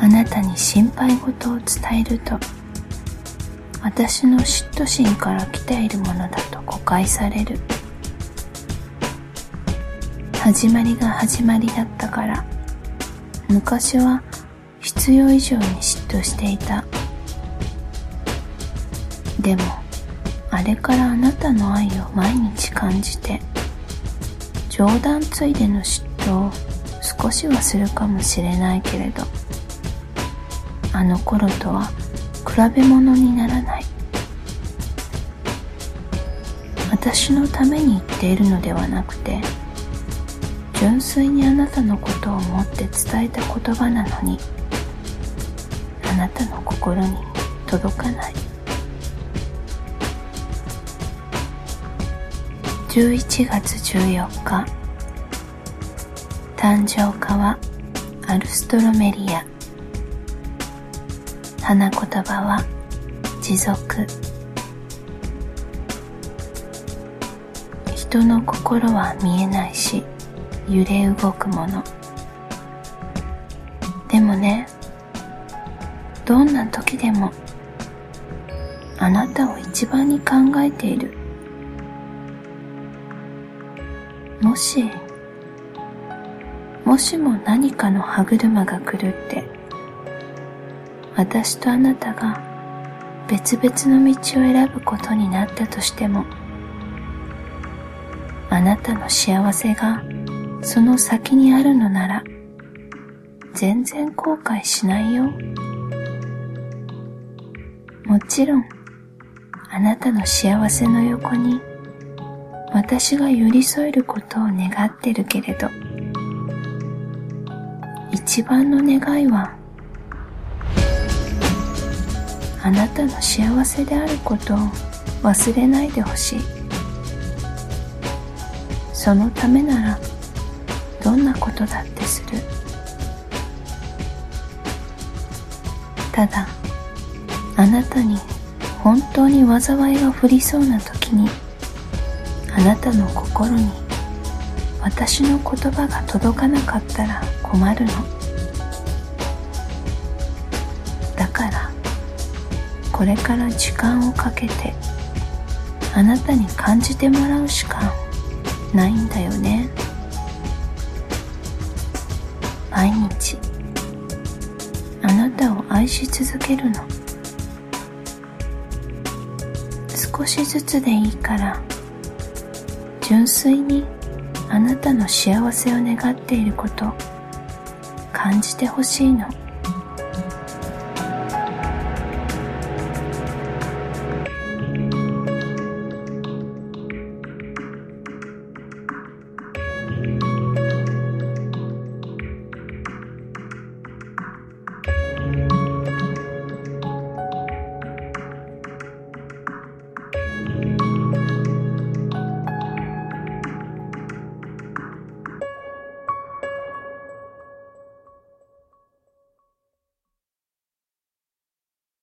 あなたに心配事を伝えると私の嫉妬心から来ているものだと誤解される。始まりが始まりだったから昔は必要以上に嫉妬していた。でもあれからあなたの愛を毎日感じて冗談ついでの嫉妬を少しはするかもしれないけれどあの頃とは比べ物にならない。私のために言っているのではなくて純粋にあなたのことを思って伝えた言葉なのにあなたの心に届かない。11月14日誕生花はアルストロメリア。花言葉は持続。人の心は見えないし揺れ動くもの。でもねどんな時でもあなたを一番に考えている。もしもしも何かの歯車が狂って私とあなたが別々の道を選ぶことになったとしてもあなたの幸せがその先にあるのなら全然後悔しないよ。もちろんあなたの幸せの横に私が寄り添えることを願ってるけれど一番の願いはあなたの幸せであることを忘れないでほしい。そのためならどんなことだってする。ただあなたに本当に災いが降りそうな時にあなたの心に私の言葉が届かなかったら困るの。だからこれから時間をかけてあなたに感じてもらうしかないんだよね。毎日。あなたを愛し続けるの。少しずつでいいから純粋にあなたの幸せを願っていること感じてほしいの。